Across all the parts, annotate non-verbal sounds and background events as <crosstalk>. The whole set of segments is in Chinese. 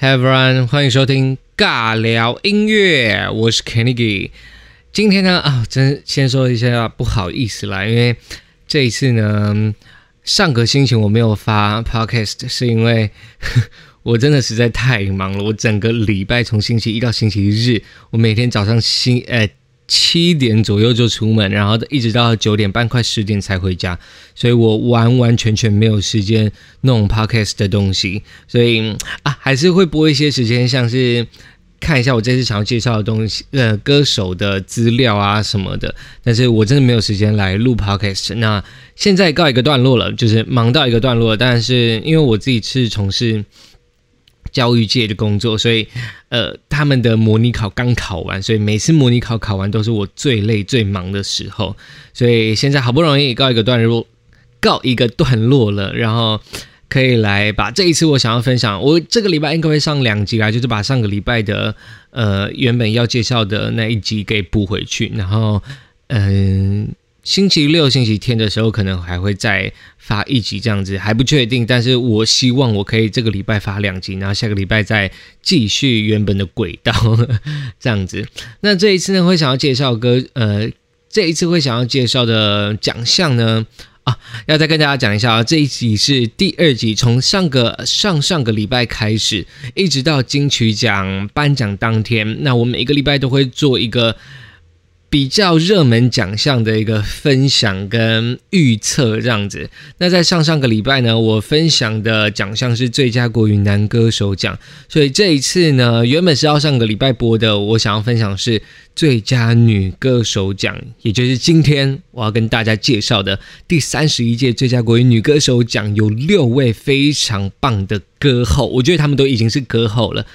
Hi everyone，欢迎收听尬聊音乐，我是 Kennedy。今天呢啊，真先说一下不好意思啦，因为这一次呢，上个星期我没有发 podcast，是因为 <laughs> 我真的实在太忙了。我整个礼拜从星期一到星期日，我每天早上星呃。七点左右就出门，然后一直到九点半快十点才回家，所以我完完全全没有时间弄 podcast 的东西，所以啊，还是会播一些时间，像是看一下我这次想要介绍的东西，呃，歌手的资料啊什么的，但是我真的没有时间来录 podcast。那现在告一个段落了，就是忙到一个段落，但是因为我自己是从事。教育界的工作，所以，呃，他们的模拟考刚考完，所以每次模拟考考完都是我最累、最忙的时候。所以现在好不容易告一个段落，告一个段落了，然后可以来把这一次我想要分享，我这个礼拜应该会上两集啊，就是把上个礼拜的呃原本要介绍的那一集给补回去，然后，嗯。星期六、星期天的时候，可能还会再发一集这样子，还不确定。但是我希望我可以这个礼拜发两集，然后下个礼拜再继续原本的轨道这样子。那这一次呢，会想要介绍歌，呃，这一次会想要介绍的奖项呢，啊，要再跟大家讲一下啊，这一集是第二集，从上个上上个礼拜开始，一直到金曲奖颁奖当天，那我每一个礼拜都会做一个。比较热门奖项的一个分享跟预测这样子。那在上上个礼拜呢，我分享的奖项是最佳国语男歌手奖。所以这一次呢，原本是要上个礼拜播的，我想要分享是最佳女歌手奖，也就是今天我要跟大家介绍的第三十一届最佳国语女歌手奖，有六位非常棒的歌后，我觉得他们都已经是歌后了。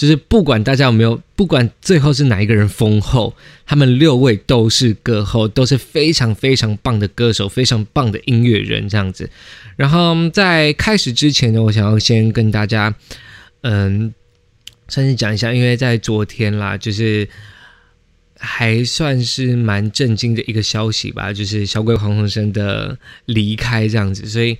就是不管大家有没有，不管最后是哪一个人封后，他们六位都是歌后，都是非常非常棒的歌手，非常棒的音乐人这样子。然后在开始之前呢，我想要先跟大家，嗯，算是讲一下，因为在昨天啦，就是还算是蛮震惊的一个消息吧，就是小鬼黄鸿升的离开这样子，所以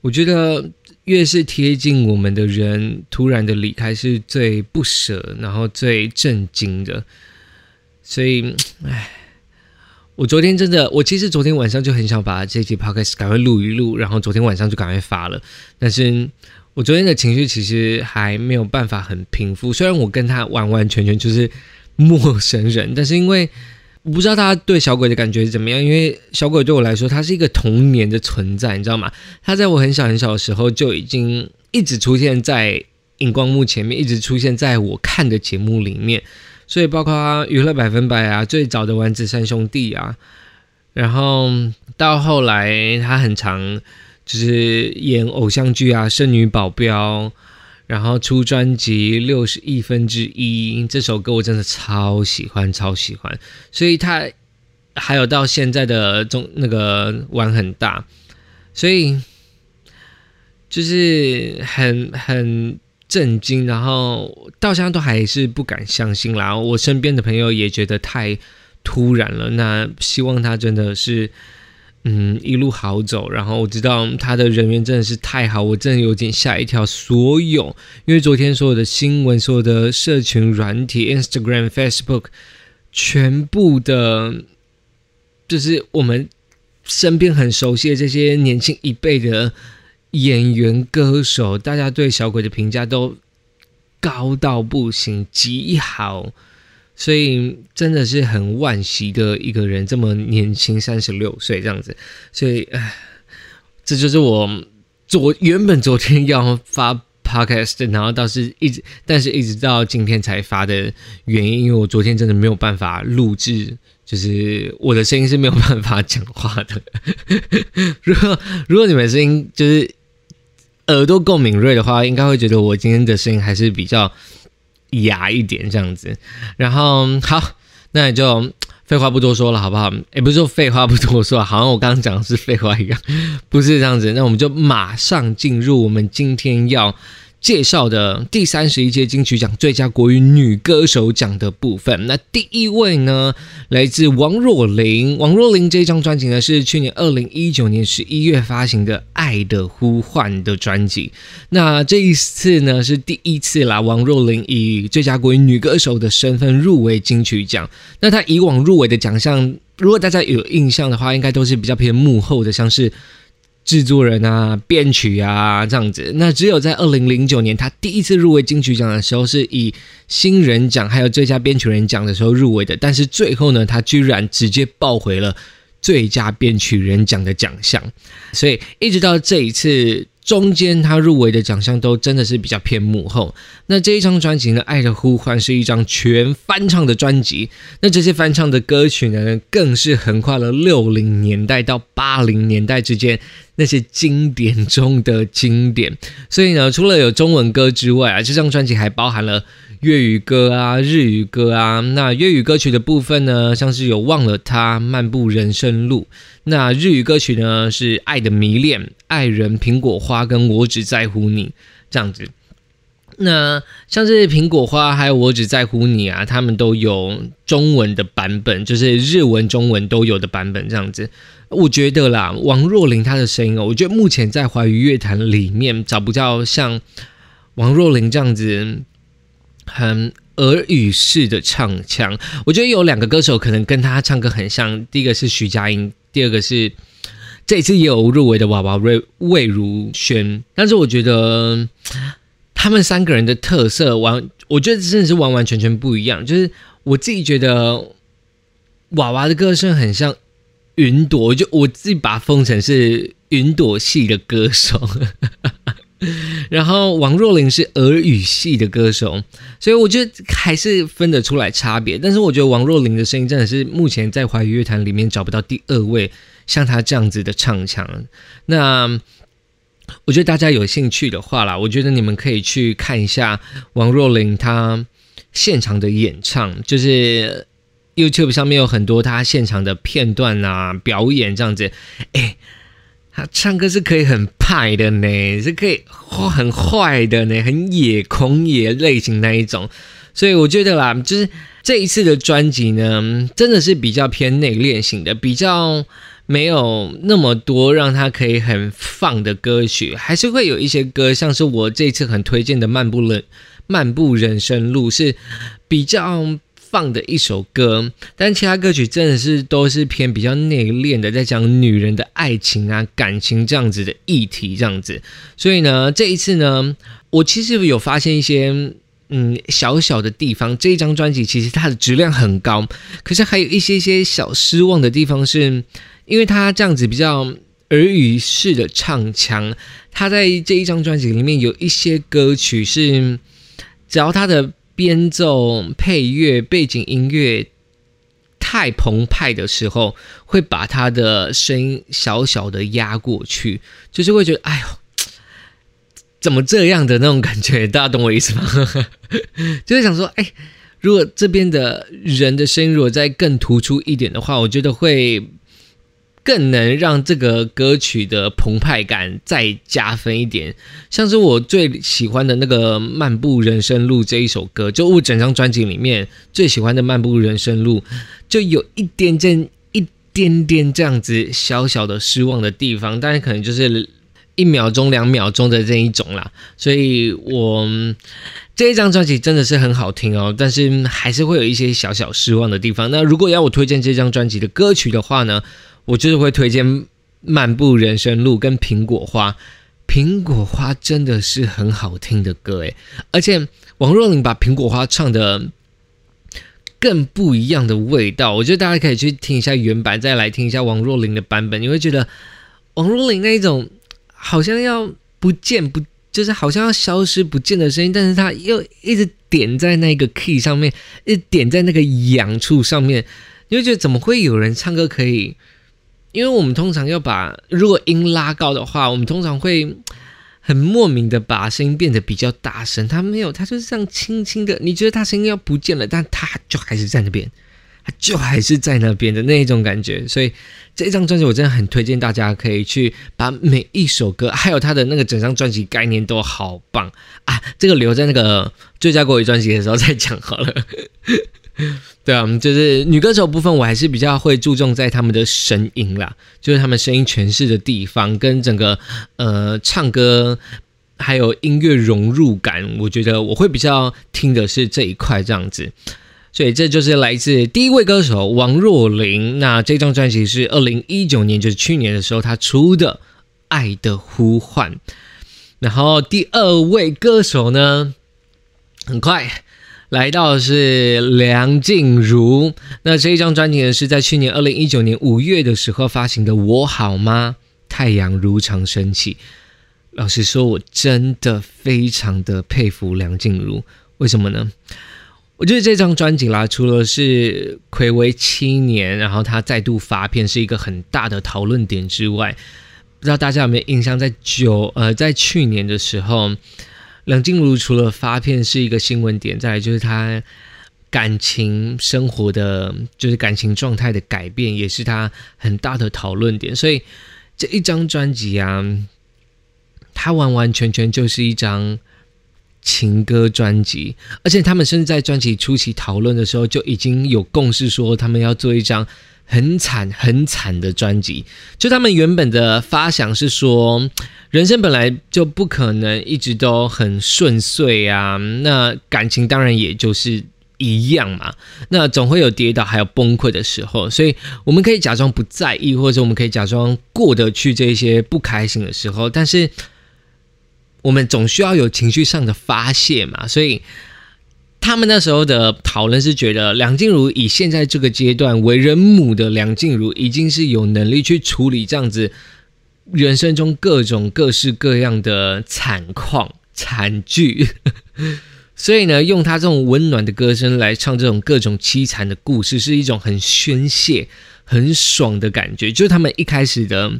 我觉得。越是贴近我们的人，突然的离开是最不舍，然后最震惊的。所以，唉，我昨天真的，我其实昨天晚上就很想把这期 podcast 赶快录一录，然后昨天晚上就赶快发了。但是我昨天的情绪其实还没有办法很平复，虽然我跟他完完全全就是陌生人，但是因为。我不知道大家对小鬼的感觉是怎么样，因为小鬼对我来说，他是一个童年的存在，你知道吗？他在我很小很小的时候就已经一直出现在荧光幕前面，一直出现在我看的节目里面，所以包括娱乐百分百啊，最早的丸子三兄弟啊，然后到后来他很常就是演偶像剧啊，圣女保镖。然后出专辑六十亿分之一这首歌我真的超喜欢超喜欢，所以他还有到现在的中那个玩很大，所以就是很很震惊，然后到现在都还是不敢相信啦。我身边的朋友也觉得太突然了，那希望他真的是。嗯，一路好走，然后我知道他的人缘真的是太好，我真的有点吓一跳。所有，因为昨天所有的新闻、所有的社群软体、Instagram、Facebook，全部的，就是我们身边很熟悉的这些年轻一辈的演员、歌手，大家对小鬼的评价都高到不行，极好。所以真的是很惋惜的一个人，这么年轻，三十六岁这样子。所以，唉，这就是我昨原本昨天要发 podcast，然后倒是一直，但是一直到今天才发的原因，因为我昨天真的没有办法录制，就是我的声音是没有办法讲话的。<laughs> 如果如果你们声音就是耳朵够敏锐的话，应该会觉得我今天的声音还是比较。雅一点这样子，然后好，那也就废话不多说了，好不好？也不是说废话不多说，好像我刚刚讲的是废话一样，不是这样子。那我们就马上进入我们今天要介绍的第三十一届金曲奖最佳国语女歌手奖的部分。那第一位呢，来自王若琳。王若琳这张专辑呢，是去年二零一九年十一月发行的《爱的呼唤》的专辑。那这一次呢，是第一次啦，王若琳以最佳国语女歌手的身份入围金曲奖。那她以往入围的奖项，如果大家有印象的话，应该都是比较偏幕后的，像是。制作人啊，编曲啊，这样子。那只有在二零零九年，他第一次入围金曲奖的时候，是以新人奖还有最佳编曲人奖的时候入围的。但是最后呢，他居然直接抱回了最佳编曲人奖的奖项。所以一直到这一次。中间他入围的奖项都真的是比较偏幕后。那这一张专辑呢，《爱的呼唤》是一张全翻唱的专辑。那这些翻唱的歌曲呢，更是横跨了六零年代到八零年代之间那些经典中的经典。所以呢，除了有中文歌之外啊，这张专辑还包含了粤语歌啊、日语歌啊。那粤语歌曲的部分呢，像是有《忘了他》《漫步人生路》。那日语歌曲呢，是《爱的迷恋》。爱人苹果花跟我只在乎你这样子，那像是苹果花还有我只在乎你啊，他们都有中文的版本，就是日文、中文都有的版本这样子。我觉得啦，王若琳她的声音哦，我觉得目前在华语乐坛里面找不到像王若琳这样子很耳语式的唱腔。我觉得有两个歌手可能跟他唱歌很像，第一个是徐佳莹，第二个是。这次也有入围的娃娃魏魏如萱，但是我觉得他们三个人的特色完，我觉得真的是完完全全不一样。就是我自己觉得娃娃的歌声很像云朵，就我自己把它封成是云朵系的歌手，<laughs> 然后王若琳是俄语系的歌手，所以我觉得还是分得出来差别。但是我觉得王若琳的声音真的是目前在华语乐坛里面找不到第二位。像她这样子的唱腔，那我觉得大家有兴趣的话啦，我觉得你们可以去看一下王若琳她现场的演唱，就是 YouTube 上面有很多她现场的片段啊，表演这样子。哎，他唱歌是可以很派的呢，是可以很坏的呢，很野狂野类型那一种。所以我觉得啦，就是这一次的专辑呢，真的是比较偏内敛型的，比较。没有那么多让他可以很放的歌曲，还是会有一些歌，像是我这次很推荐的《漫步人漫步人生路》是比较放的一首歌，但其他歌曲真的是都是偏比较内敛的，在讲女人的爱情啊、感情这样子的议题这样子。所以呢，这一次呢，我其实有发现一些嗯小小的地方，这一张专辑其实它的质量很高，可是还有一些些小失望的地方是。因为他这样子比较耳语式的唱腔，他在这一张专辑里面有一些歌曲是，只要他的编奏、配乐、背景音乐太澎湃的时候，会把他的声音小小的压过去，就是会觉得哎呦，怎么这样的那种感觉？大家懂我意思吗？<laughs> 就是想说，哎，如果这边的人的声音如果再更突出一点的话，我觉得会。更能让这个歌曲的澎湃感再加分一点，像是我最喜欢的那个《漫步人生路》这一首歌，就我整张专辑里面最喜欢的《漫步人生路》，就有一点点、一点点这样子小小的失望的地方，但是可能就是一秒钟、两秒钟的这一种啦。所以我这一张专辑真的是很好听哦，但是还是会有一些小小失望的地方。那如果要我推荐这张专辑的歌曲的话呢？我就是会推荐《漫步人生路》跟《苹果花》，《苹果花》真的是很好听的歌诶，而且王若琳把《苹果花》唱的更不一样的味道，我觉得大家可以去听一下原版，再来听一下王若琳的版本，你会觉得王若琳那一种好像要不见不，就是好像要消失不见的声音，但是她又一直点在那个 key 上面，一直点在那个痒处上面，你会觉得怎么会有人唱歌可以？因为我们通常要把如果音拉高的话，我们通常会很莫名的把声音变得比较大声。他没有，他就是这样轻轻的。你觉得他声音要不见了，但他就还是在那边，它就还是在那边的那一种感觉。所以这张专辑我真的很推荐大家可以去把每一首歌，还有他的那个整张专辑概念都好棒啊！这个留在那个最佳国语专辑的时候再讲好了。<laughs> 对啊，就是女歌手部分，我还是比较会注重在他们的声音啦，就是他们声音诠释的地方，跟整个呃唱歌还有音乐融入感，我觉得我会比较听的是这一块这样子。所以这就是来自第一位歌手王若琳，那这张专辑是二零一九年，就是去年的时候她出的《爱的呼唤》。然后第二位歌手呢，很快。来到的是梁静茹，那这一张专辑呢是在去年二零一九年五月的时候发行的。我好吗？太阳如常升起。老实说，我真的非常的佩服梁静茹。为什么呢？我觉得这张专辑啦，除了是暌违七年，然后他再度发片是一个很大的讨论点之外，不知道大家有没有印象，在九呃，在去年的时候。梁静茹除了发片是一个新闻点，再来就是她感情生活的，就是感情状态的改变，也是她很大的讨论点。所以这一张专辑啊，它完完全全就是一张情歌专辑，而且他们甚至在专辑初期讨论的时候就已经有共识，说他们要做一张。很惨很惨的专辑，就他们原本的发想是说，人生本来就不可能一直都很顺遂啊，那感情当然也就是一样嘛，那总会有跌倒还有崩溃的时候，所以我们可以假装不在意，或者我们可以假装过得去这些不开心的时候，但是我们总需要有情绪上的发泄嘛，所以。他们那时候的讨论是觉得梁静茹以现在这个阶段为人母的梁静茹，已经是有能力去处理这样子人生中各种各式各样的惨况惨剧，<laughs> 所以呢，用她这种温暖的歌声来唱这种各种凄惨的故事，是一种很宣泄、很爽的感觉。就是他们一开始的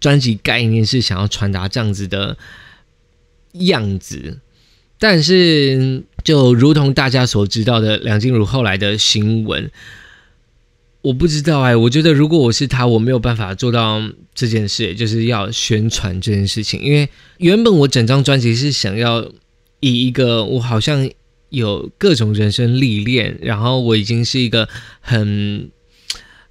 专辑概念是想要传达这样子的样子。但是，就如同大家所知道的，梁静茹后来的新闻，我不知道哎。我觉得如果我是他，我没有办法做到这件事，就是要宣传这件事情。因为原本我整张专辑是想要以一个我好像有各种人生历练，然后我已经是一个很。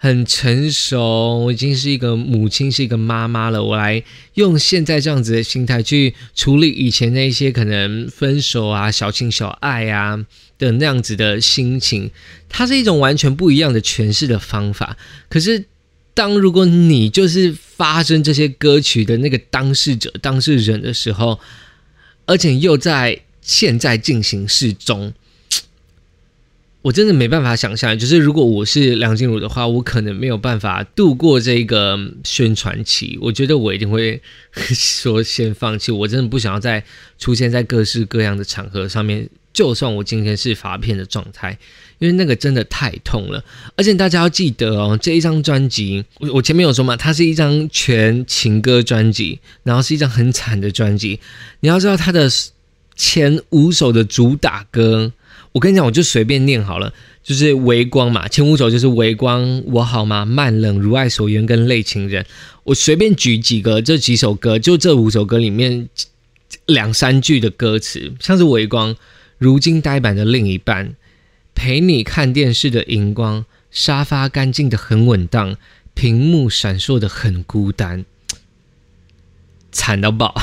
很成熟，我已经是一个母亲，是一个妈妈了。我来用现在这样子的心态去处理以前那些可能分手啊、小情小爱啊的那样子的心情，它是一种完全不一样的诠释的方法。可是，当如果你就是发生这些歌曲的那个当事者、当事人的时候，而且又在现在进行式中。我真的没办法想象，就是如果我是梁静茹的话，我可能没有办法度过这个宣传期。我觉得我一定会说先放弃。我真的不想要再出现在各式各样的场合上面。就算我今天是发片的状态，因为那个真的太痛了。而且大家要记得哦，这一张专辑，我我前面有说嘛，它是一张全情歌专辑，然后是一张很惨的专辑。你要知道，它的前五首的主打歌。我跟你讲，我就随便念好了，就是微光嘛，前五首就是微光，我好吗？慢冷，如爱所愿，跟泪情人。我随便举几个，这几首歌，就这五首歌里面两三句的歌词，像是微光，如今呆板的另一半，陪你看电视的荧光，沙发干净的很稳当，屏幕闪烁的很孤单，惨到爆，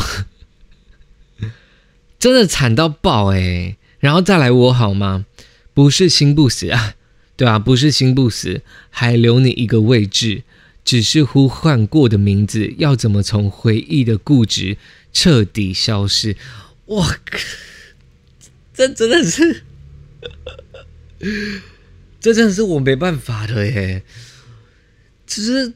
<laughs> 真的惨到爆哎！然后再来我好吗？不是心不死啊，<laughs> 对吧？不是心不死，还留你一个位置，只是呼唤过的名字，要怎么从回忆的固执彻底消失？我靠，<laughs> 这真的是，<laughs> 这真的是我没办法的耶。只是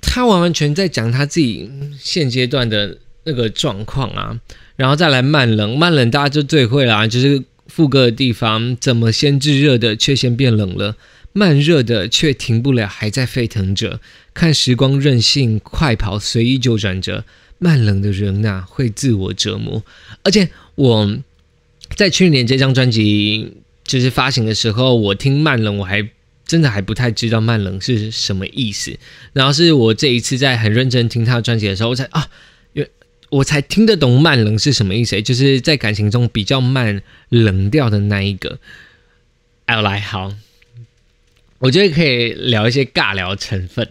他完完全在讲他自己现阶段的那个状况啊。然后再来慢冷，慢冷大家就最会啦，就是副歌的地方，怎么先炙热的却先变冷了，慢热的却停不了，还在沸腾着，看时光任性快跑，随意就转着，慢冷的人呐会自我折磨。而且我在去年这张专辑就是发行的时候，我听慢冷，我还真的还不太知道慢冷是什么意思。然后是我这一次在很认真听他的专辑的时候，我才啊，我才听得懂慢冷是什么意思，就是在感情中比较慢冷掉的那一个。哎，来好。我觉得可以聊一些尬聊成分。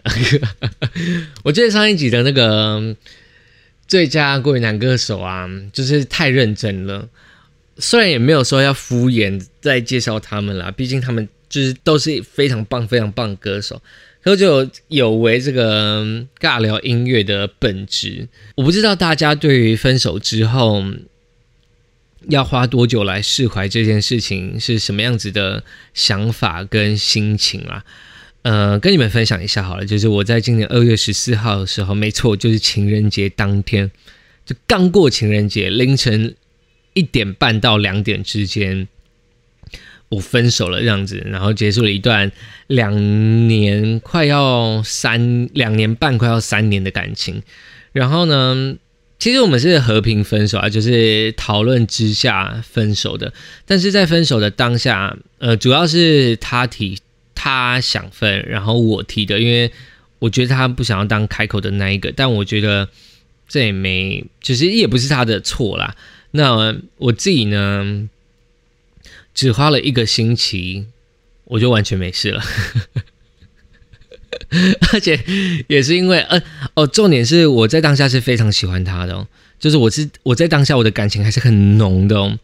<laughs> 我觉得上一集的那个最佳国语男歌手啊，就是太认真了。虽然也没有说要敷衍再介绍他们啦，毕竟他们就是都是非常棒、非常棒的歌手，可就有违这个尬聊音乐的本质。我不知道大家对于分手之后。要花多久来释怀这件事情是什么样子的想法跟心情啊？呃，跟你们分享一下好了，就是我在今年二月十四号的时候，没错，就是情人节当天，就刚过情人节凌晨一点半到两点之间，我分手了这样子，然后结束了一段两年快要三两年半快要三年的感情，然后呢？其实我们是和平分手啊，就是讨论之下分手的。但是在分手的当下，呃，主要是他提，他想分，然后我提的，因为我觉得他不想要当开口的那一个。但我觉得这也没，其实也不是他的错啦。那我自己呢，只花了一个星期，我就完全没事了。<laughs> 而且也是因为，呃，哦，重点是我在当下是非常喜欢他的，哦，就是我是我在当下我的感情还是很浓的哦。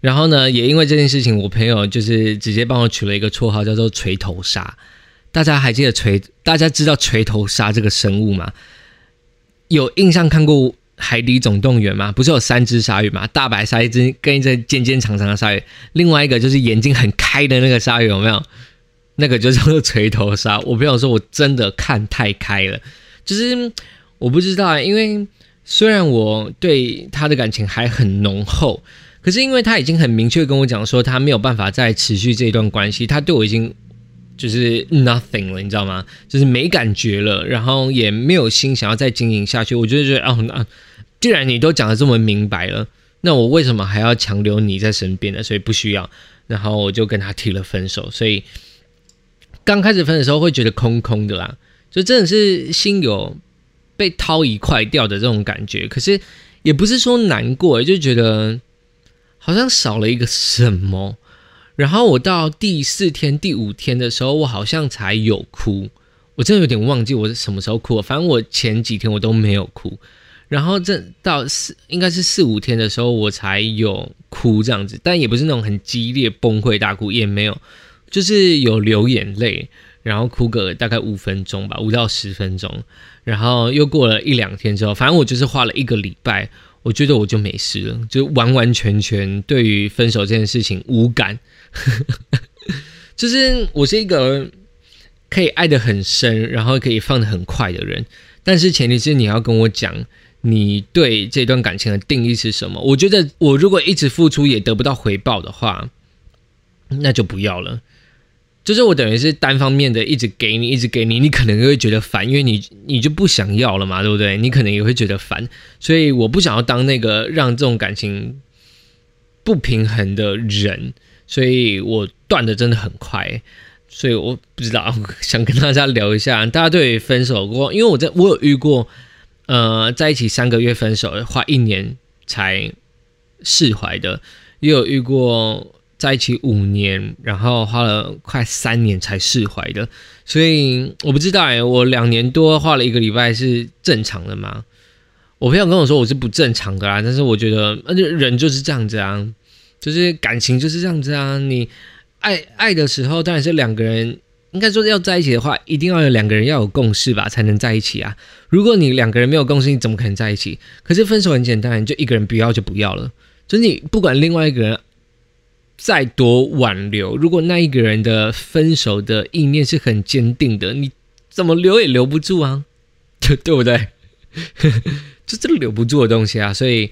然后呢，也因为这件事情，我朋友就是直接帮我取了一个绰号，叫做“锤头鲨”。大家还记得锤？大家知道锤头鲨这个生物吗？有印象看过《海底总动员》吗？不是有三只鲨鱼吗？大白鲨一只，跟一只尖尖长长的鲨鱼，另外一个就是眼睛很开的那个鲨鱼，有没有？那个就叫做锤头鲨。我朋友说，我真的看太开了，就是我不知道，因为虽然我对他的感情还很浓厚，可是因为他已经很明确跟我讲说，他没有办法再持续这段关系，他对我已经就是 nothing 了，你知道吗？就是没感觉了，然后也没有心想要再经营下去。我就觉得，哦，那既然你都讲的这么明白了，那我为什么还要强留你在身边呢？所以不需要。然后我就跟他提了分手，所以。刚开始分的时候会觉得空空的啦，就真的是心有被掏一块掉的这种感觉。可是也不是说难过，就觉得好像少了一个什么。然后我到第四天、第五天的时候，我好像才有哭。我真的有点忘记我是什么时候哭了。反正我前几天我都没有哭。然后这到四应该是四五天的时候，我才有哭这样子，但也不是那种很激烈崩溃大哭，也没有。就是有流眼泪，然后哭个大概五分钟吧，五到十分钟，然后又过了一两天之后，反正我就是花了一个礼拜，我觉得我就没事了，就完完全全对于分手这件事情无感。<laughs> 就是我是一个可以爱的很深，然后可以放的很快的人，但是前提是你要跟我讲你对这段感情的定义是什么。我觉得我如果一直付出也得不到回报的话，那就不要了。就是我等于是单方面的一直给你，一直给你，你可能会觉得烦，因为你你就不想要了嘛，对不对？你可能也会觉得烦，所以我不想要当那个让这种感情不平衡的人，所以我断的真的很快。所以我不知道，想跟大家聊一下，大家对分手过，因为我在我有遇过，呃，在一起三个月分手，花一年才释怀的，也有遇过。在一起五年，然后花了快三年才释怀的，所以我不知道哎，我两年多花了一个礼拜是正常的吗？我朋友跟我说我是不正常的啦，但是我觉得，而且人就是这样子啊，就是感情就是这样子啊。你爱爱的时候，当然是两个人，应该说要在一起的话，一定要有两个人要有共识吧，才能在一起啊。如果你两个人没有共识，你怎么可能在一起？可是分手很简单，你就一个人不要就不要了，就是你不管另外一个人。再多挽留，如果那一个人的分手的意念是很坚定的，你怎么留也留不住啊，对 <laughs> 对不对？就 <laughs> 这个留不住的东西啊，所以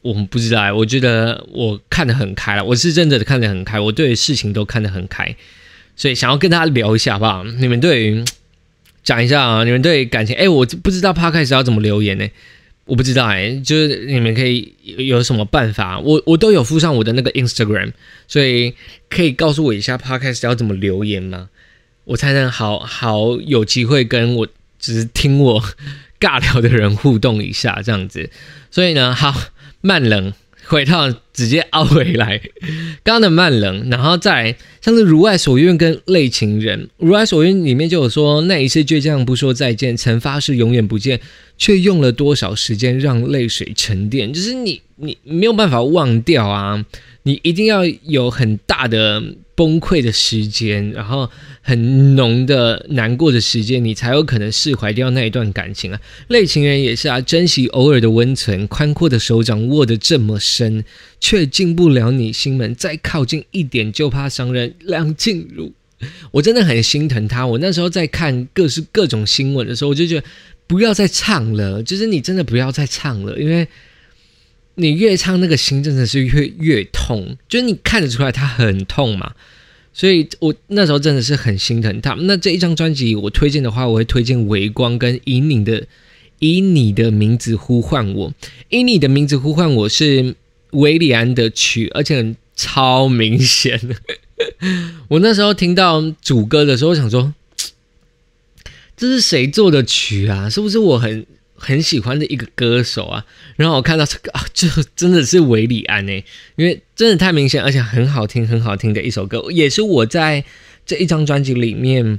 我们不知道。我觉得我看得很开了，我是真的看得很开，我对事情都看得很开，所以想要跟大家聊一下，好不好？你们对于讲一下啊，你们对感情，哎，我不知道 p 开始要怎么留言呢？我不知道哎，就是你们可以有什么办法？我我都有附上我的那个 Instagram，所以可以告诉我一下 Podcast 要怎么留言吗？我才能好好有机会跟我只是听我尬聊的人互动一下，这样子。所以呢，好慢冷。回到直接凹回来，<laughs> 刚刚的慢冷，然后再像是如爱所愿跟泪情人，如爱所愿里面就有说那一次倔强不说再见，曾发誓永远不见，却用了多少时间让泪水沉淀，就是你你没有办法忘掉啊。你一定要有很大的崩溃的时间，然后很浓的难过的时间，你才有可能释怀掉那一段感情啊。类情人也是啊，珍惜偶尔的温存，宽阔的手掌握得这么深，却进不了你心门，再靠近一点就怕伤人。梁静茹，我真的很心疼她。我那时候在看各式各种新闻的时候，我就觉得不要再唱了，就是你真的不要再唱了，因为。你越唱那个心真的是越越痛，就是你看得出来他很痛嘛，所以我那时候真的是很心疼他。那这一张专辑我推荐的话，我会推荐《微光》跟《以你的以你的名字呼唤我》。以你的名字呼唤我是维里安的曲，而且超明显。<laughs> 我那时候听到主歌的时候，想说 <tsk> 这是谁做的曲啊？是不是我很？很喜欢的一个歌手啊，然后我看到这个啊，就真的是韦礼安哎，因为真的太明显，而且很好听，很好听的一首歌，也是我在这一张专辑里面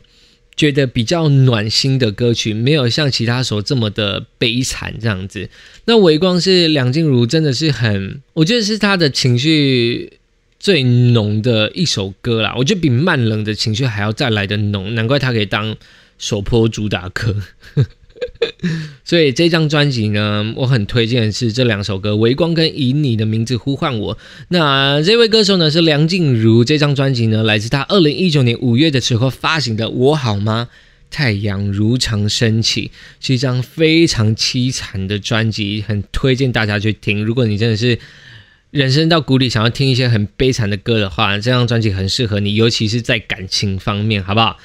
觉得比较暖心的歌曲，没有像其他首这么的悲惨这样子。那《微光》是梁静茹，真的是很，我觉得是她的情绪最浓的一首歌啦，我觉得比慢冷的情绪还要再来的浓，难怪她可以当首播主打歌。所以这张专辑呢，我很推荐是这两首歌《微光》跟《以你的名字呼唤我》。那这位歌手呢是梁静茹，这张专辑呢来自她二零一九年五月的时候发行的《我好吗？太阳如常升起》，是一张非常凄惨的专辑，很推荐大家去听。如果你真的是人生到谷底，想要听一些很悲惨的歌的话，这张专辑很适合你，尤其是在感情方面，好不好？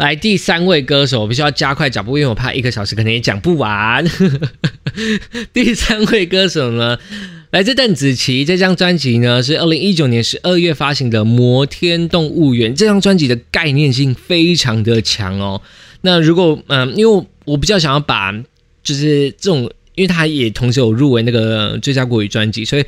来第三位歌手，我必须要加快脚步，因为我怕一个小时可能也讲不完。<laughs> 第三位歌手呢，来自邓紫棋。这张专辑呢是二零一九年十二月发行的《摩天动物园》。这张专辑的概念性非常的强哦。那如果嗯，因为我比较想要把就是这种，因为它也同时有入围那个最佳国语专辑，所以。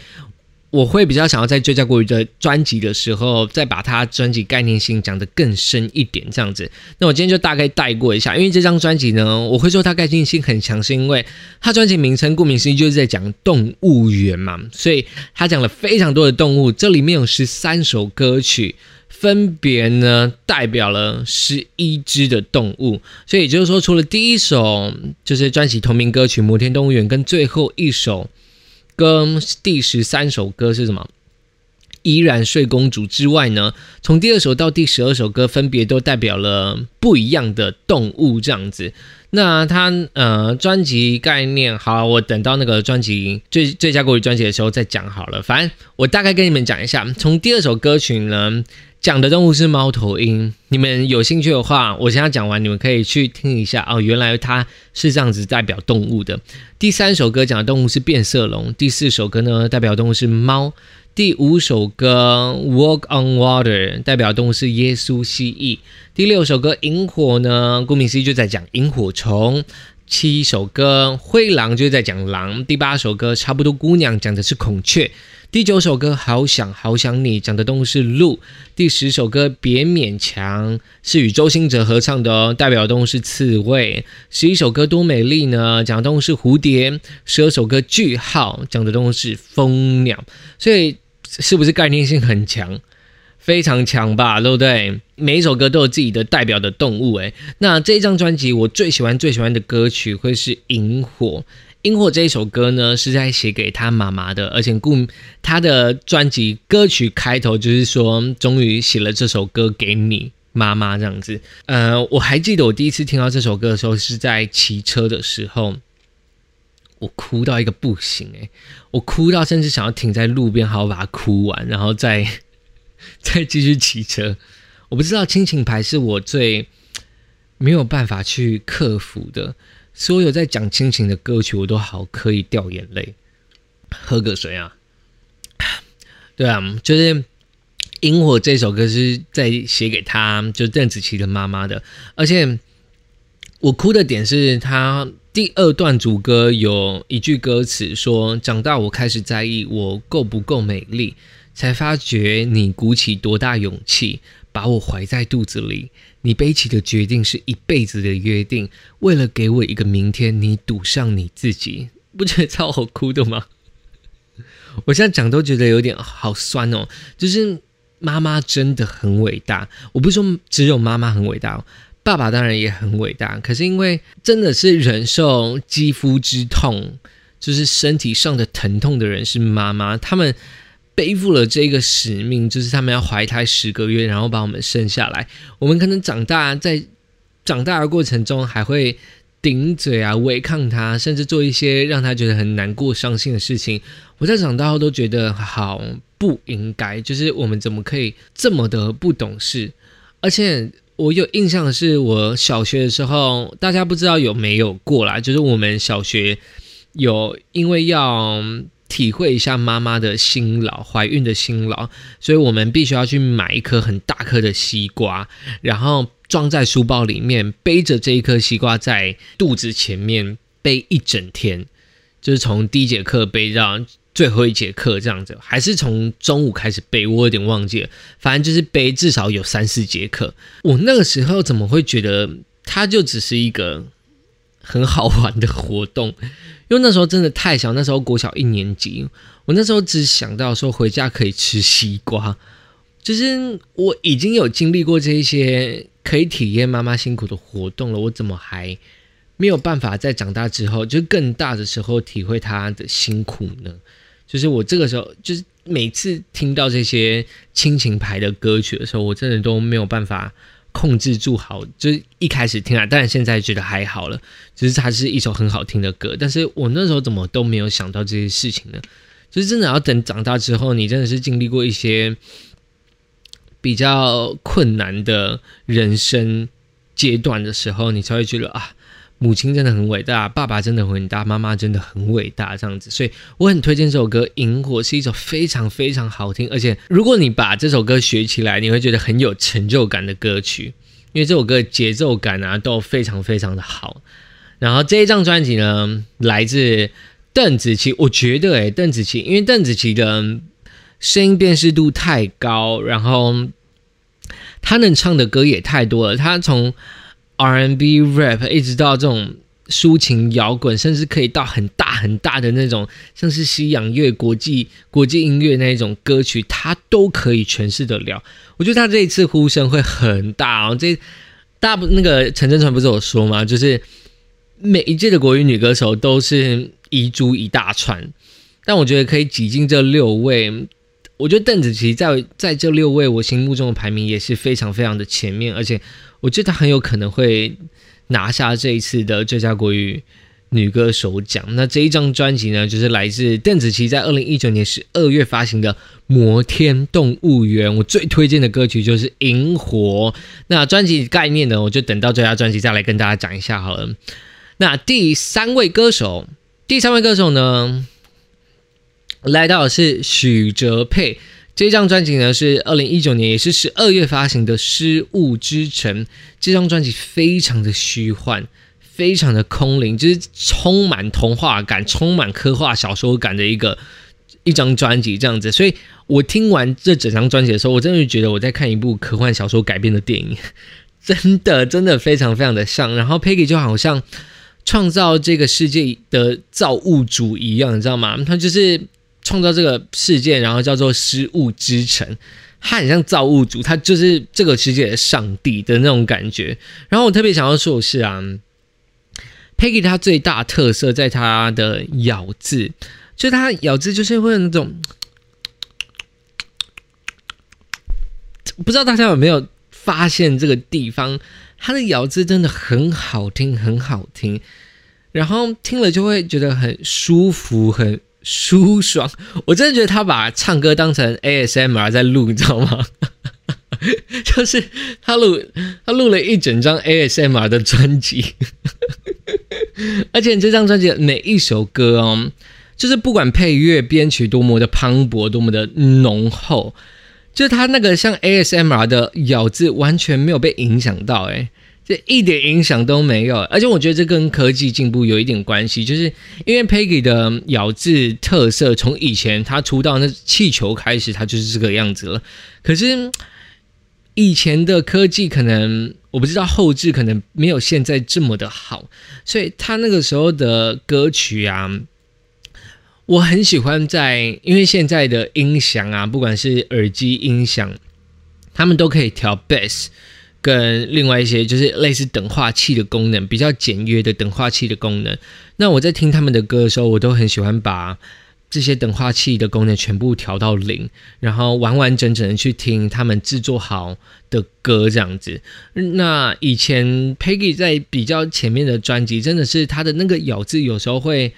我会比较想要在追加国语的专辑的时候，再把它专辑概念性讲得更深一点，这样子。那我今天就大概带过一下，因为这张专辑呢，我会说它概念性很强，是因为它专辑名称顾名思义就是在讲动物园嘛，所以它讲了非常多的动物。这里面有十三首歌曲，分别呢代表了十一只的动物，所以也就是说，除了第一首就是专辑同名歌曲《摩天动物园》，跟最后一首。跟第十三首歌是什么？依然睡公主之外呢？从第二首到第十二首歌，分别都代表了不一样的动物，这样子。那它呃，专辑概念好，我等到那个专辑最最佳国语专辑的时候再讲好了。反正我大概跟你们讲一下，从第二首歌曲呢。讲的动物是猫头鹰，你们有兴趣的话，我现在讲完，你们可以去听一下哦。原来它是这样子代表动物的。第三首歌讲的动物是变色龙，第四首歌呢代表动物是猫，第五首歌 Walk on Water 代表动物是耶稣蜥蜴，第六首歌萤火呢，顾名思义就在讲萤火虫。七首歌灰狼就在讲狼，第八首歌差不多姑娘讲的是孔雀。第九首歌《好想好想你》讲的动物是鹿，第十首歌《别勉强》是与周兴哲合唱的哦，代表动物是刺猬。十一首歌《多美丽》呢，讲的动物是蝴蝶。十二首歌《句号》讲的动物是蜂鸟。所以是不是概念性很强？非常强吧，对不对？每一首歌都有自己的代表的动物。诶，那这一张专辑我最喜欢最喜欢的歌曲会是《萤火》。萤火这一首歌呢，是在写给他妈妈的，而且故他的专辑歌曲开头就是说，终于写了这首歌给你妈妈这样子。呃，我还记得我第一次听到这首歌的时候，是在骑车的时候，我哭到一个不行诶，我哭到甚至想要停在路边，好好把它哭完，然后再再继续骑车。我不知道亲情牌是我最没有办法去克服的。所有在讲亲情的歌曲，我都好可以掉眼泪。喝个水啊！对啊，就是萤火》这首歌是在写给他，就邓紫棋的妈妈的。而且我哭的点是他第二段主歌有一句歌词说：“长大我开始在意我够不够美丽，才发觉你鼓起多大勇气把我怀在肚子里。你背起的决定是一辈子的约定，为了给我一个明天，你赌上你自己。<laughs> ”不觉得超好哭的吗？<laughs> 我现在讲都觉得有点好酸哦。就是妈妈真的很伟大，我不是说只有妈妈很伟大，爸爸当然也很伟大。可是因为真的是忍受肌肤之痛，就是身体上的疼痛的人是妈妈，他们背负了这个使命，就是他们要怀胎十个月，然后把我们生下来。我们可能长大，在长大的过程中还会。顶嘴啊，违抗他，甚至做一些让他觉得很难过、伤心的事情。我在长大后都觉得好不应该，就是我们怎么可以这么的不懂事？而且我有印象的是，我小学的时候，大家不知道有没有过啦，就是我们小学有因为要体会一下妈妈的辛劳、怀孕的辛劳，所以我们必须要去买一颗很大颗的西瓜，然后。装在书包里面，背着这一颗西瓜在肚子前面背一整天，就是从第一节课背到最后一节课这样子，还是从中午开始背，我有点忘记了。反正就是背至少有三四节课。我那个时候怎么会觉得它就只是一个很好玩的活动？<laughs> 因为那时候真的太小，那时候国小一年级，我那时候只想到说回家可以吃西瓜。就是我已经有经历过这一些可以体验妈妈辛苦的活动了，我怎么还没有办法在长大之后，就更大的时候体会她的辛苦呢？就是我这个时候，就是每次听到这些亲情牌的歌曲的时候，我真的都没有办法控制住好，就是一开始听啊，但是现在觉得还好了，就是它是一首很好听的歌，但是我那时候怎么都没有想到这些事情呢？就是真的要等长大之后，你真的是经历过一些。比较困难的人生阶段的时候，你才会觉得啊，母亲真的很伟大，爸爸真的很伟大，妈妈真的很伟大，这样子。所以我很推荐这首歌《萤火》，是一首非常非常好听，而且如果你把这首歌学起来，你会觉得很有成就感的歌曲，因为这首歌的节奏感啊都非常非常的好。然后这一张专辑呢，来自邓紫棋，我觉得诶，邓紫棋，因为邓紫棋的。声音辨识度太高，然后她能唱的歌也太多了。她从 R&B、Rap 一直到这种抒情摇滚，甚至可以到很大很大的那种，像是西洋乐、国际国际音乐那一种歌曲，他都可以诠释得了。我觉得他这一次呼声会很大哦。这大不那个陈真传不是有说吗？就是每一届的国语女歌手都是遗珠一大串，但我觉得可以挤进这六位。我觉得邓紫棋在在这六位我心目中的排名也是非常非常的前面，而且我觉得她很有可能会拿下这一次的最佳国语女歌手奖。那这一张专辑呢，就是来自邓紫棋在二零一九年十二月发行的《摩天动物园》。我最推荐的歌曲就是《萤火》。那专辑概念呢，我就等到最佳专辑再来跟大家讲一下好了。那第三位歌手，第三位歌手呢？来到的是许哲佩，这张专辑呢是二零一九年，也是十二月发行的《失物之城》。这张专辑非常的虚幻，非常的空灵，就是充满童话感、充满科幻小说感的一个一张专辑这样子。所以我听完这整张专辑的时候，我真的觉得我在看一部科幻小说改编的电影，<laughs> 真的真的非常非常的像。然后 Peggy 就好像创造这个世界的造物主一样，你知道吗？他就是。创造这个世界，然后叫做失物之城，它很像造物主，它就是这个世界的上帝的那种感觉。然后我特别想要说的是啊，Peggy 它最大特色在它的咬字，就它咬字就是会有那种，不知道大家有没有发现这个地方，它的咬字真的很好听，很好听，然后听了就会觉得很舒服，很。舒爽，我真的觉得他把唱歌当成 ASMR 在录，你知道吗？<laughs> 就是他录他录了一整张 ASMR 的专辑，<laughs> 而且这张专辑每一首歌哦，就是不管配乐编曲多么的磅礴，多么的浓厚，就是他那个像 ASMR 的咬字完全没有被影响到，诶，这一点影响都没有。而且我觉得这跟科技进步有一点关系，就是因为 Peggy 的咬字特色从以前他出道那气球开始，他就是这个样子了。可是以前的科技可能我不知道后置可能没有现在这么的好，所以他那个时候的歌曲啊。我很喜欢在，因为现在的音响啊，不管是耳机音响，他们都可以调 bass，跟另外一些就是类似等化器的功能，比较简约的等化器的功能。那我在听他们的歌的时候，我都很喜欢把这些等化器的功能全部调到零，然后完完整整的去听他们制作好的歌这样子。那以前 Peggy 在比较前面的专辑，真的是他的那个咬字有时候会。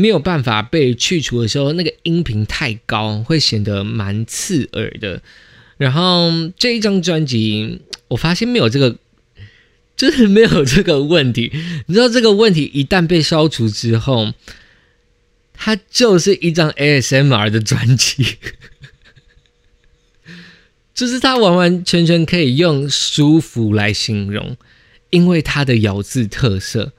没有办法被去除的时候，那个音频太高，会显得蛮刺耳的。然后这一张专辑，我发现没有这个，就是没有这个问题。你知道这个问题一旦被消除之后，它就是一张 ASMR 的专辑，<laughs> 就是它完完全全可以用舒服来形容，因为它的咬字特色。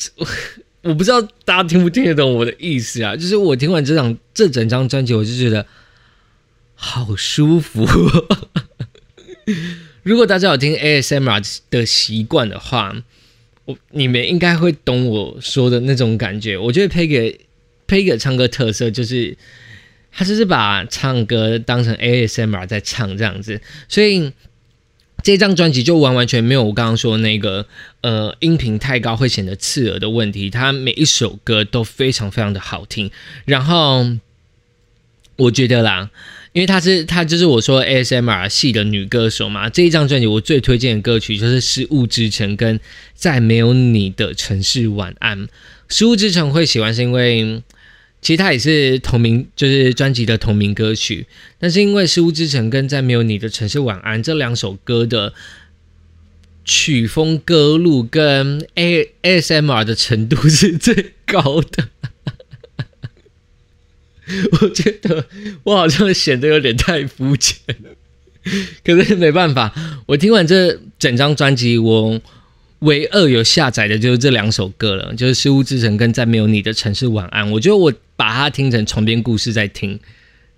<laughs> 我不知道大家听不听得懂我的意思啊？就是我听完这张这整张专辑，我就觉得好舒服。<laughs> 如果大家有听 ASMR 的习惯的话，我你们应该会懂我说的那种感觉。我觉得 Peggy Peggy 唱歌特色就是，他就是把唱歌当成 ASMR 在唱这样子，所以。这张专辑就完完全没有我刚刚说那个呃音频太高会显得刺耳的问题，它每一首歌都非常非常的好听。然后我觉得啦，因为她是她就是我说 ASMR 系的女歌手嘛，这一张专辑我最推荐的歌曲就是《失物之城》跟《在没有你的城市晚安》。《失物之城》会喜欢是因为。其实它也是同名，就是专辑的同名歌曲，但是因为《失物之城》跟《在没有你的城市晚安》这两首歌的曲风、歌路跟 A S M R 的程度是最高的，<laughs> 我觉得我好像显得有点太肤浅了，可是没办法，我听完这整张专辑，我。唯二有下载的就是这两首歌了，就是《失物之城》跟《在没有你的城市晚安》。我觉得我把它听成重编故事在听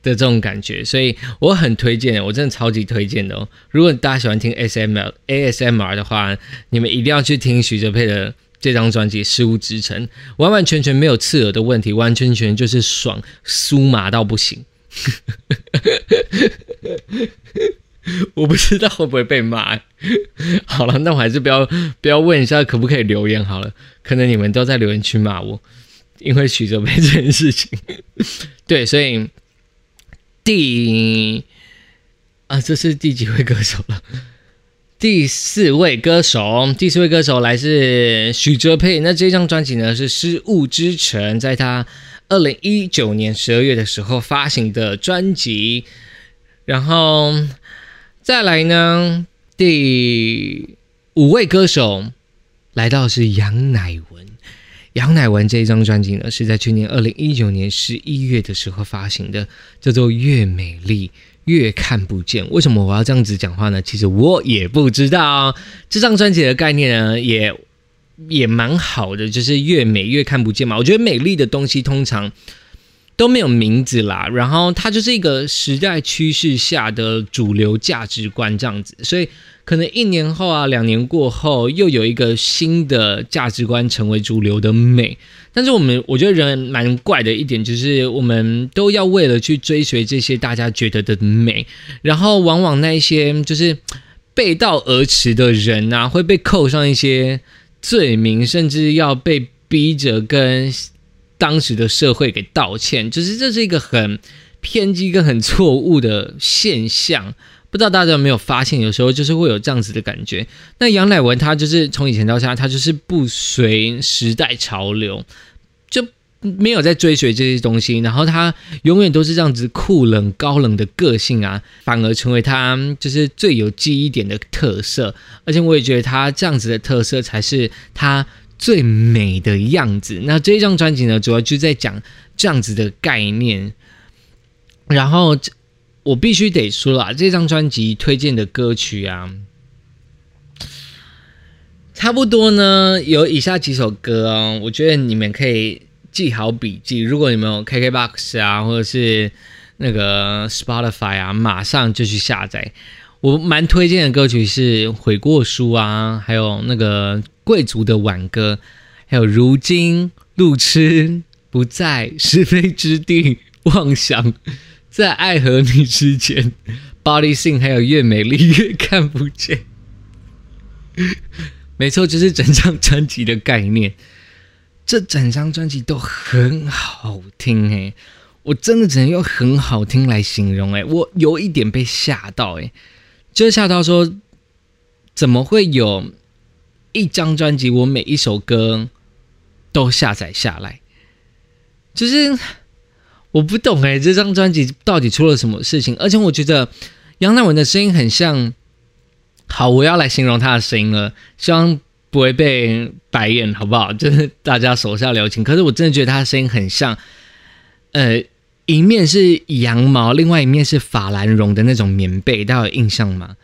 的这种感觉，所以我很推荐，我真的超级推荐的哦。如果大家喜欢听 S M L A S M R 的话，你们一定要去听徐哲佩的这张专辑《失物之城》，完完全全没有刺耳的问题，完全全就是爽酥麻到不行。<laughs> 我不知道会不会被骂。好了，那我还是不要不要问一下可不可以留言好了。可能你们都在留言区骂我，因为许哲佩这件事情。<laughs> 对，所以第啊，这是第几位歌手了？第四位歌手，第四位歌手来自许哲佩。那这张专辑呢是《失物之城》，在他二零一九年十二月的时候发行的专辑，然后。再来呢，第五位歌手来到是杨乃文。杨乃文这一张专辑呢，是在去年二零一九年十一月的时候发行的，叫做《越美丽越看不见》。为什么我要这样子讲话呢？其实我也不知道。这张专辑的概念呢，也也蛮好的，就是越美越看不见嘛。我觉得美丽的东西通常。都没有名字啦，然后它就是一个时代趋势下的主流价值观这样子，所以可能一年后啊，两年过后，又有一个新的价值观成为主流的美。但是我们我觉得人蛮怪的一点就是，我们都要为了去追随这些大家觉得的美，然后往往那一些就是背道而驰的人啊，会被扣上一些罪名，甚至要被逼着跟。当时的社会给道歉，就是这是一个很偏激跟很错误的现象。不知道大家有没有发现，有时候就是会有这样子的感觉。那杨乃文他就是从以前到现在，他就是不随时代潮流，就没有在追随这些东西。然后他永远都是这样子酷冷高冷的个性啊，反而成为他就是最有记忆点的特色。而且我也觉得他这样子的特色才是他。最美的样子。那这一张专辑呢，主要就在讲这样子的概念。然后我必须得说了，这张专辑推荐的歌曲啊，差不多呢有以下几首歌哦，我觉得你们可以记好笔记。如果你们有 KKBOX 啊，或者是那个 Spotify 啊，马上就去下载。我蛮推荐的歌曲是《悔过书》啊，还有那个《贵族的挽歌》，还有《如今路痴不在是非之地妄想》。在爱和你之间，Body Sing 还有越美丽越看不见，没错，就是整张专辑的概念。这整张专辑都很好听哎，我真的只能用很好听来形容哎，我有一点被吓到哎，就吓到说，怎么会有一张专辑我每一首歌都下载下来，就是。我不懂哎，这张专辑到底出了什么事情？而且我觉得杨乃文的声音很像，好，我要来形容他的声音了，希望不会被白眼，好不好？就是大家手下留情。可是我真的觉得他的声音很像，呃，一面是羊毛，另外一面是法兰绒的那种棉被，大家有印象吗？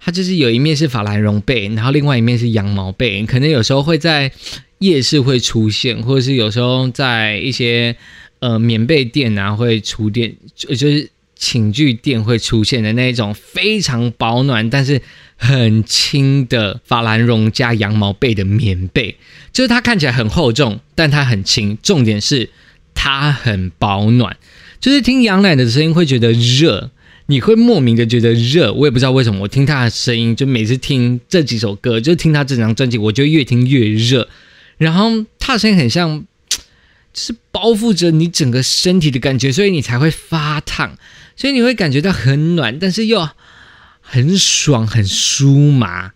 它就是有一面是法兰绒被，然后另外一面是羊毛被，可能有时候会在夜市会出现，或者是有时候在一些。呃，棉被店啊会出店，就是寝具店会出现的那种非常保暖但是很轻的法兰绒加羊毛被的棉被，就是它看起来很厚重，但它很轻，重点是它很保暖。就是听杨乃的声音会觉得热，你会莫名的觉得热，我也不知道为什么。我听他的声音，就每次听这几首歌，就听他这张专辑，我就越听越热。然后他的声音很像。就是包覆着你整个身体的感觉，所以你才会发烫，所以你会感觉到很暖，但是又很爽、很酥麻。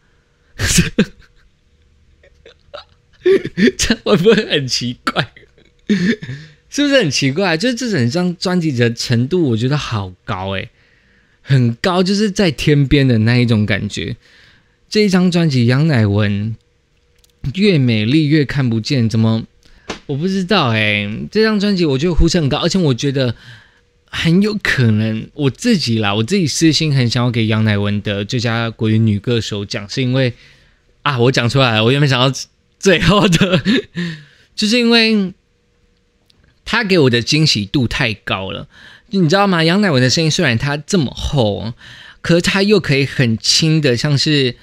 <laughs> 这会不会很奇怪？是不是很奇怪？就是这整张专辑的程度，我觉得好高诶，很高，就是在天边的那一种感觉。这一张专辑，杨乃文越美丽越看不见，怎么？我不知道哎，这张专辑我觉得呼声很高，而且我觉得很有可能我自己啦，我自己私心很想要给杨乃文的最佳国语女歌手奖，是因为啊，我讲出来了，我原本想要最后的，<laughs> 就是因为他给我的惊喜度太高了，你知道吗？杨乃文的声音虽然它这么厚，可是它又可以很轻的，像是。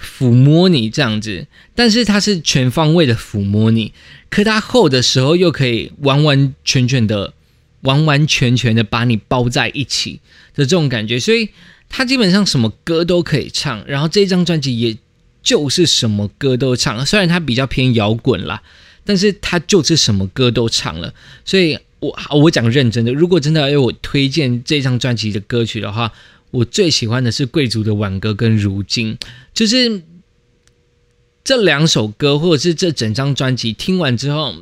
抚摸你这样子，但是它是全方位的抚摸你，可它厚的时候又可以完完全全的、完完全全的把你包在一起的这种感觉，所以他基本上什么歌都可以唱。然后这张专辑也就是什么歌都唱，虽然它比较偏摇滚啦，但是他就是什么歌都唱了。所以我我讲认真的，如果真的要我推荐这张专辑的歌曲的话。我最喜欢的是《贵族的挽歌》跟《如今》，就是这两首歌，或者是这整张专辑听完之后，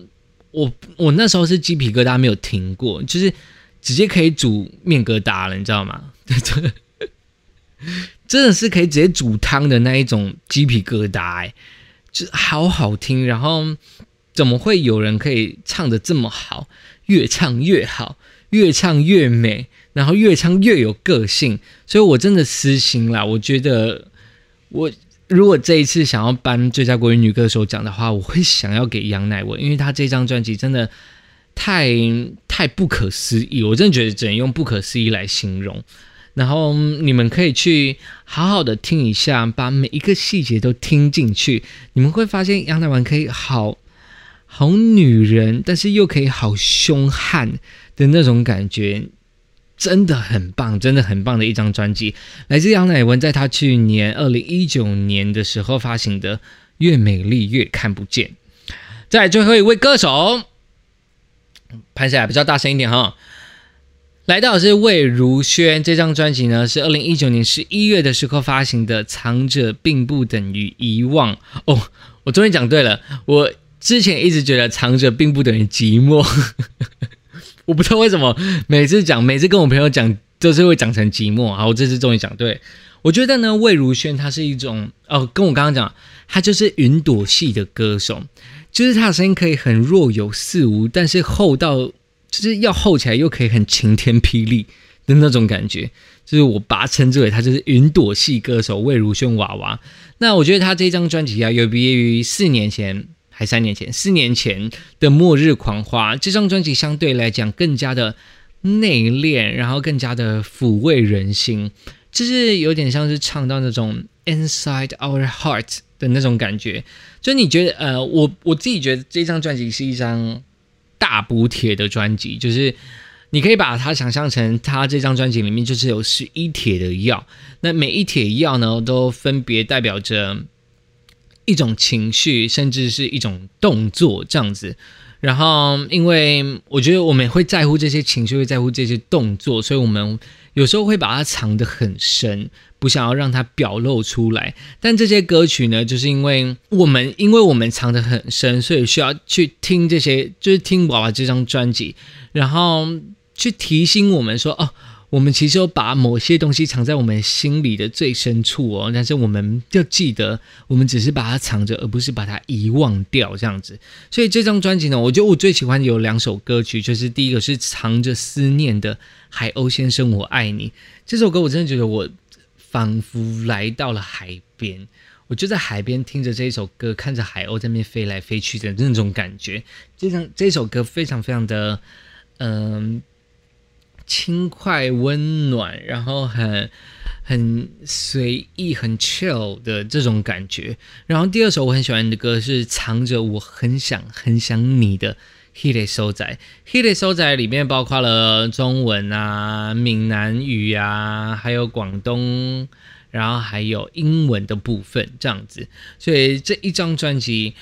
我我那时候是鸡皮疙瘩没有停过，就是直接可以煮面疙瘩了，你知道吗？<laughs> 真的是可以直接煮汤的那一种鸡皮疙瘩，哎，就好好听。然后怎么会有人可以唱的这么好，越唱越好，越唱越美？然后越唱越有个性，所以我真的私心啦。我觉得，我如果这一次想要颁最佳国语女歌手奖的话，我会想要给杨乃文，因为她这张专辑真的太太不可思议，我真的觉得只能用不可思议来形容。然后你们可以去好好的听一下，把每一个细节都听进去，你们会发现杨乃文可以好好女人，但是又可以好凶悍的那种感觉。真的很棒，真的很棒的一张专辑，来自杨乃文在他去年二零一九年的时候发行的《越美丽越看不见》。在最后一位歌手，拍下来比较大声一点哈。来到是魏如萱，这张专辑呢是二零一九年十一月的时候发行的，《藏着并不等于遗忘》哦，我终于讲对了，我之前一直觉得藏着并不等于寂寞。<laughs> 我不知道为什么每次讲，每次跟我朋友讲，都是会讲成寂寞啊！我这次终于讲对，我觉得呢，魏如萱她是一种哦，跟我刚刚讲，她就是云朵系的歌手，就是她的声音可以很若有似无，但是厚到就是要厚起来又可以很晴天霹雳的那种感觉，就是我把它称之为他就是云朵系歌手魏如萱娃娃。那我觉得她这张专辑啊，有别于四年前还三年前，四年前的《末日狂花》这张专辑相对来讲更加的内敛，然后更加的抚慰人心，就是有点像是唱到那种 Inside Our Heart 的那种感觉。就你觉得，呃，我我自己觉得这张专辑是一张大补铁的专辑，就是。你可以把它想象成，它这张专辑里面就是有十一帖的药，那每一帖药呢，都分别代表着一种情绪，甚至是一种动作这样子。然后，因为我觉得我们会在乎这些情绪，会在乎这些动作，所以我们有时候会把它藏得很深，不想要让它表露出来。但这些歌曲呢，就是因为我们因为我们藏得很深，所以需要去听这些，就是听娃娃这张专辑，然后。去提醒我们说，哦，我们其实有把某些东西藏在我们心里的最深处哦，但是我们要记得，我们只是把它藏着，而不是把它遗忘掉这样子。所以这张专辑呢，我觉得我最喜欢有两首歌曲，就是第一个是藏着思念的《海鸥先生我爱你》这首歌，我真的觉得我仿佛来到了海边，我就在海边听着这一首歌，看着海鸥在那边飞来飞去的那种感觉。这张这首歌非常非常的，嗯。轻快温暖，然后很很随意、很 chill 的这种感觉。然后第二首我很喜欢的歌是《藏着我很想很想你的 h i l e 收仔》。h i l e 收仔里面包括了中文啊、闽南语啊，还有广东，然后还有英文的部分这样子。所以这一张专辑，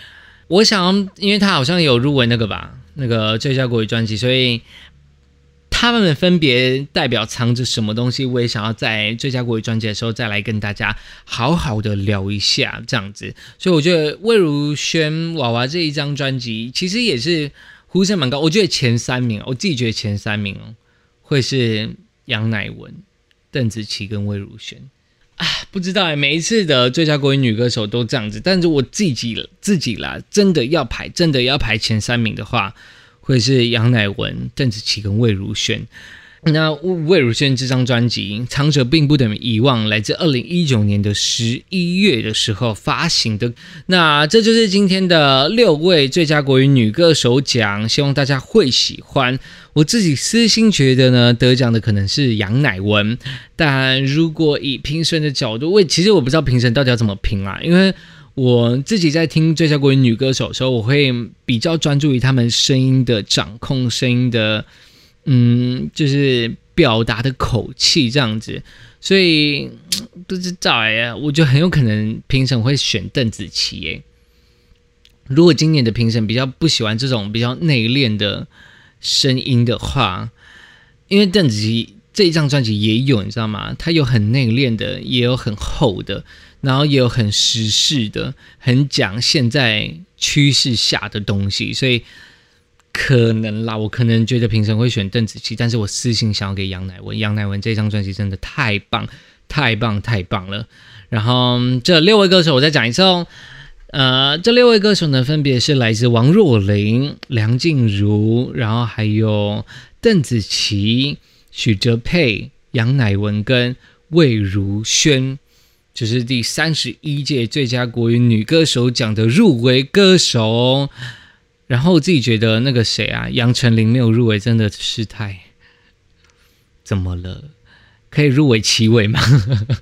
我想，因为它好像有入围那个吧，那个最佳国语专辑，所以。他们分别代表藏着什么东西？我也想要在最佳国语专辑的时候再来跟大家好好的聊一下，这样子。所以我觉得魏如萱娃娃这一张专辑其实也是呼声蛮高。我觉得前三名，我自己觉得前三名哦会是杨乃文、邓紫棋跟魏如萱啊。不知道哎，每一次的最佳国语女歌手都这样子，但是我自己自己啦，真的要排，真的要排前三名的话。会是杨乃文、邓紫棋跟魏如萱。那魏如萱这张专辑《藏者并不等于遗忘》，来自二零一九年的十一月的时候发行的。那这就是今天的六位最佳国语女歌手奖，希望大家会喜欢。我自己私心觉得呢，得奖的可能是杨乃文，但如果以评审的角度，我其实我不知道评审到底要怎么评啊，因为。我自己在听最佳国语女歌手的时候，我会比较专注于她们声音的掌控、声音的，嗯，就是表达的口气这样子。所以不知道哎，我觉得很有可能评审会选邓紫棋耶。如果今年的评审比较不喜欢这种比较内敛的声音的话，因为邓紫棋这一张专辑也有，你知道吗？它有很内敛的，也有很厚的。然后也有很时事的，很讲现在趋势下的东西，所以可能啦，我可能觉得评审会选邓紫棋，但是我私心想要给杨乃文，杨乃文这张专辑真的太棒，太棒，太棒了。然后这六位歌手，我再讲一次哦，呃，这六位歌手呢，分别是来自王若琳、梁静茹，然后还有邓紫棋、许哲佩、杨乃文跟魏如萱。这是第三十一届最佳国语女歌手奖的入围歌手，然后我自己觉得那个谁啊，杨丞琳没有入围，真的是太怎么了？可以入围七位吗？<laughs>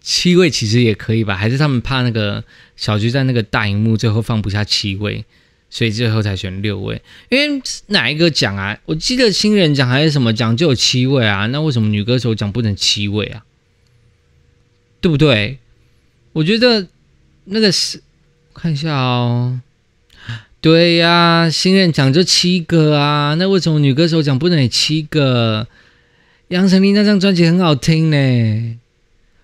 七位其实也可以吧？还是他们怕那个小菊在那个大荧幕最后放不下七位，所以最后才选六位？因为哪一个奖啊？我记得新人奖还是什么奖就有七位啊？那为什么女歌手奖不能七位啊？对不对？我觉得那个是看一下哦。对呀，新人奖就七个啊，那为什么女歌手奖不能有七个？杨丞琳那张专辑很好听呢，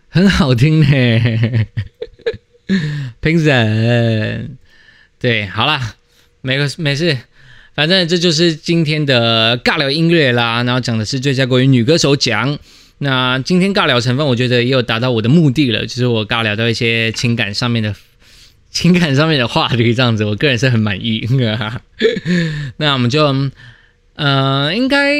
很好听呢。<laughs> 评审对，好啦，没个没事，反正这就是今天的尬聊音乐啦。然后讲的是最佳国语女歌手奖。那今天尬聊成分，我觉得也有达到我的目的了，就是我尬聊到一些情感上面的情感上面的话题，这样子，我个人是很满意。那我们就，呃，应该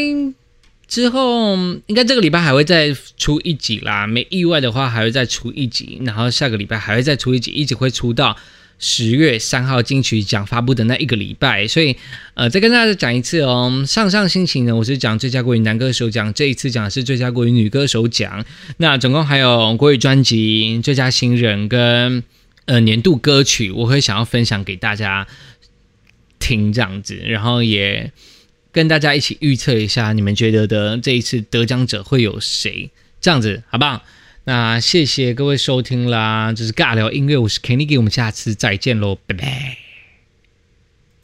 之后应该这个礼拜还会再出一集啦，没意外的话还会再出一集，然后下个礼拜还会再出一集，一直会出到十月三号金曲奖发布的那一个礼拜。所以，呃，再跟大家讲一次哦，上上星期呢，我是讲最佳国语男歌手奖，这一次讲的是最佳国语女歌手奖。那总共还有国语专辑、最佳新人跟呃年度歌曲，我会想要分享给大家听这样子，然后也。跟大家一起预测一下，你们觉得的这一次得奖者会有谁？这样子好不好？那谢谢各位收听啦，这是尬聊音乐，我是 Kenny，我们下次再见喽，拜拜。